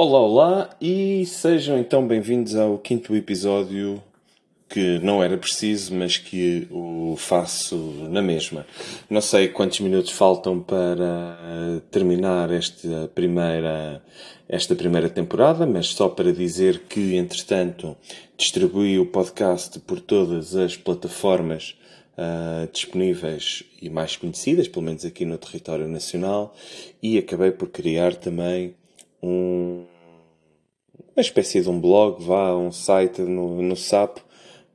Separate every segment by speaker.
Speaker 1: Olá, olá e sejam então bem-vindos ao quinto episódio que não era preciso, mas que o faço na mesma. Não sei quantos minutos faltam para terminar esta primeira, esta primeira temporada, mas só para dizer que, entretanto, distribuí o podcast por todas as plataformas uh, disponíveis e mais conhecidas, pelo menos aqui no território nacional, e acabei por criar também um, uma espécie de um blog, vá, um site no, no SAP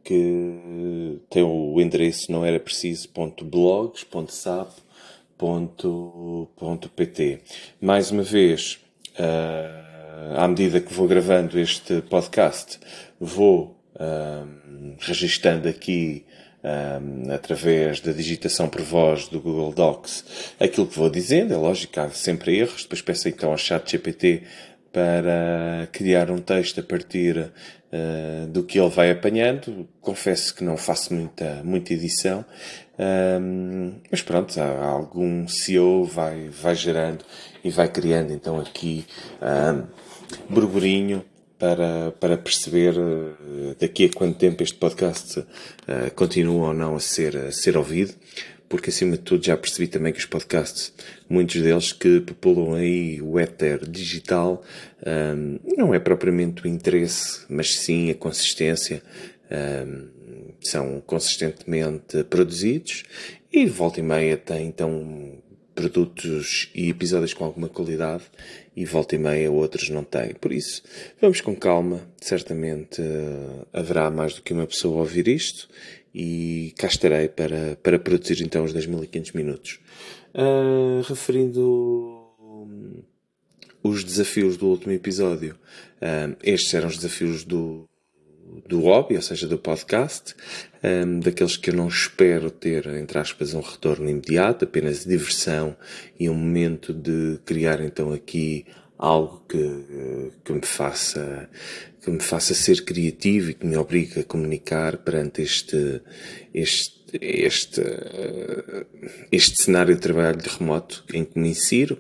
Speaker 1: que tem o endereço não era preciso.blogs.sap.pt. Mais uma vez, uh, à medida que vou gravando este podcast, vou uh, registando aqui um, através da digitação por voz do Google Docs aquilo que vou dizendo. É lógico, há sempre erros. Depois peço então ao chat GPT para criar um texto a partir uh, do que ele vai apanhando. Confesso que não faço muita, muita edição, um, mas pronto, há, algum CEO vai, vai gerando e vai criando então aqui um, burburinho para, para perceber uh, daqui a quanto tempo este podcast uh, continua ou não a ser, a ser ouvido porque acima de tudo já percebi também que os podcasts, muitos deles que populam aí o éter digital, um, não é propriamente o interesse, mas sim a consistência. Um, são consistentemente produzidos e volta e meia tem então produtos e episódios com alguma qualidade e volta e meia outros não têm. Por isso, vamos com calma. Certamente uh, haverá mais do que uma pessoa a ouvir isto e cá estarei para, para produzir então os 2500 minutos. Uh, referindo os desafios do último episódio, uh, estes eram os desafios do, do hobby, ou seja, do podcast, um, daqueles que eu não espero ter, entre aspas, um retorno imediato, apenas diversão e um momento de criar então aqui algo que, que me faça que me faça ser criativo e que me obrigue a comunicar perante este este este este cenário de trabalho de remoto em que me insiro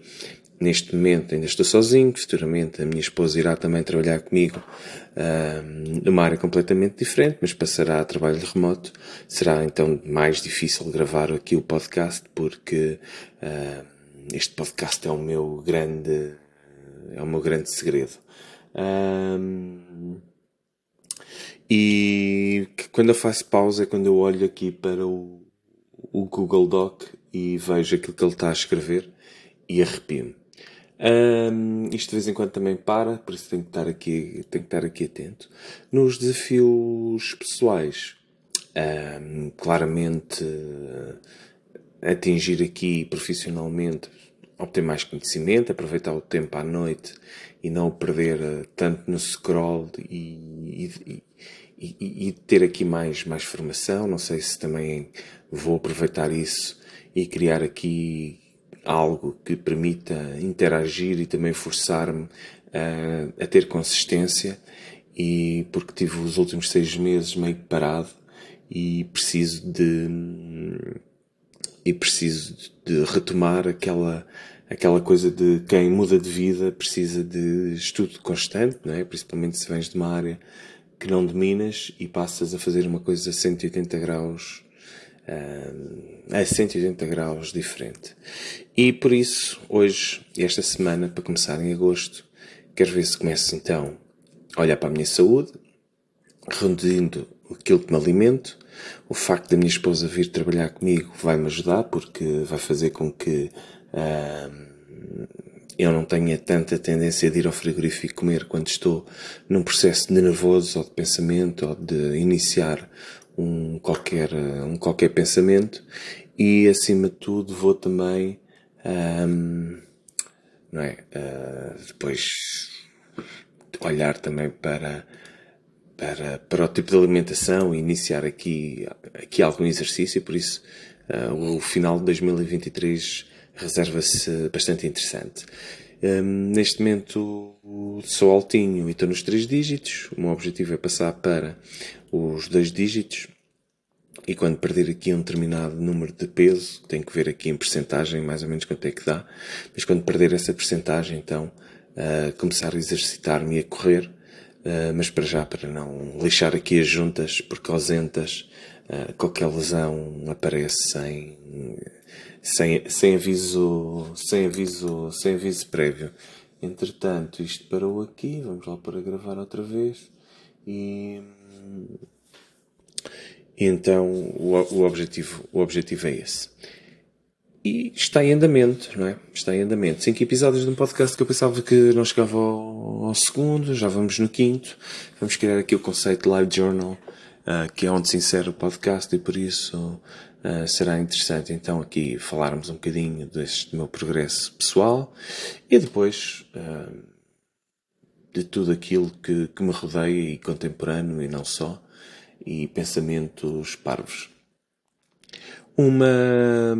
Speaker 1: neste momento ainda estou sozinho, futuramente a minha esposa irá também trabalhar comigo uh, numa área completamente diferente, mas passará a trabalho remoto. Será então mais difícil gravar aqui o podcast porque uh, este podcast é o meu grande é o meu grande segredo. Um, e quando eu faço pausa é quando eu olho aqui para o, o Google Doc e vejo aquilo que ele está a escrever e arrepio-me. Um, isto de vez em quando também para, por isso tenho que estar aqui, tenho que estar aqui atento. Nos desafios pessoais, um, claramente atingir aqui profissionalmente obter mais conhecimento, aproveitar o tempo à noite e não perder uh, tanto no scroll e, e, e, e, ter aqui mais, mais formação. Não sei se também vou aproveitar isso e criar aqui algo que permita interagir e também forçar-me uh, a ter consistência e porque tive os últimos seis meses meio parado e preciso de e preciso de retomar aquela aquela coisa de quem muda de vida precisa de estudo constante, não é? Principalmente se vens de uma área que não dominas e passas a fazer uma coisa a 180 graus uh, a 180 graus diferente. E por isso, hoje, esta semana, para começar em agosto, quero ver se começo então a olhar para a minha saúde, reduzindo aquilo que me alimento. O facto da minha esposa vir trabalhar comigo vai-me ajudar porque vai fazer com que uh, eu não tenha tanta tendência de ir ao frigorífico comer quando estou num processo nervoso ou de pensamento ou de iniciar um qualquer, um qualquer pensamento e acima de tudo vou também um, não é, uh, depois olhar também para para, para o tipo de alimentação e iniciar aqui, aqui algum exercício, por isso uh, o final de 2023 reserva-se bastante interessante. Um, neste momento sou altinho e estou nos três dígitos. O meu objetivo é passar para os dois dígitos. E quando perder aqui um determinado número de peso, tenho que ver aqui em percentagem mais ou menos quanto é que dá. Mas quando perder essa percentagem, então uh, começar a exercitar-me e a correr, uh, mas para já, para não lixar aqui as juntas, porque ausentas, uh, qualquer lesão aparece sem, sem, sem aviso, sem aviso, sem aviso prévio. Entretanto, isto parou aqui, vamos lá para gravar outra vez e, então o, o, objetivo, o objetivo é esse. E está em andamento, não é? Está em andamento. Cinco episódios de um podcast que eu pensava que não chegava ao, ao segundo, já vamos no quinto. Vamos criar aqui o conceito Live Journal, uh, que é onde se insere o podcast e por isso uh, será interessante então aqui falarmos um bocadinho deste meu progresso pessoal e depois uh, de tudo aquilo que, que me rodeia e contemporâneo e não só, e pensamentos parvos. Uma,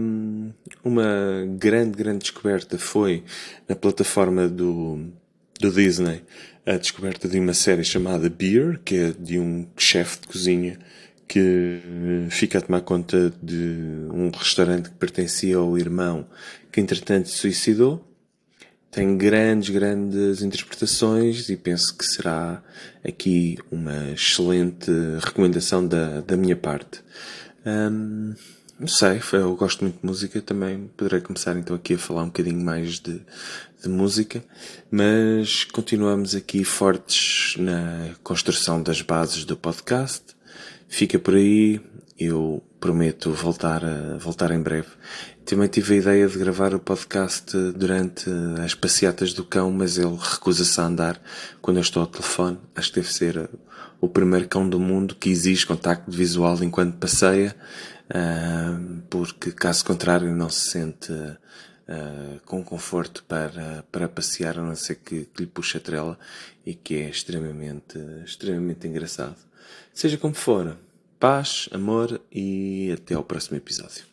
Speaker 1: uma grande, grande descoberta foi na plataforma do, do Disney a descoberta de uma série chamada Beer, que é de um chefe de cozinha que fica a tomar conta de um restaurante que pertencia ao irmão que entretanto se suicidou. Tem grandes, grandes interpretações e penso que será aqui uma excelente recomendação da, da minha parte. Um, não sei, eu gosto muito de música também. Poderei começar então aqui a falar um bocadinho mais de, de música, mas continuamos aqui fortes na construção das bases do podcast. Fica por aí, eu prometo voltar, a, voltar em breve. Também tive a ideia de gravar o podcast durante as passeatas do cão, mas ele recusa-se a andar quando eu estou ao telefone. Acho que deve ser o primeiro cão do mundo que exige contacto visual enquanto passeia porque caso contrário não se sente uh, com conforto para, para passear, a não ser que, que lhe puxe a trela e que é extremamente, extremamente engraçado. Seja como for, paz, amor e até ao próximo episódio.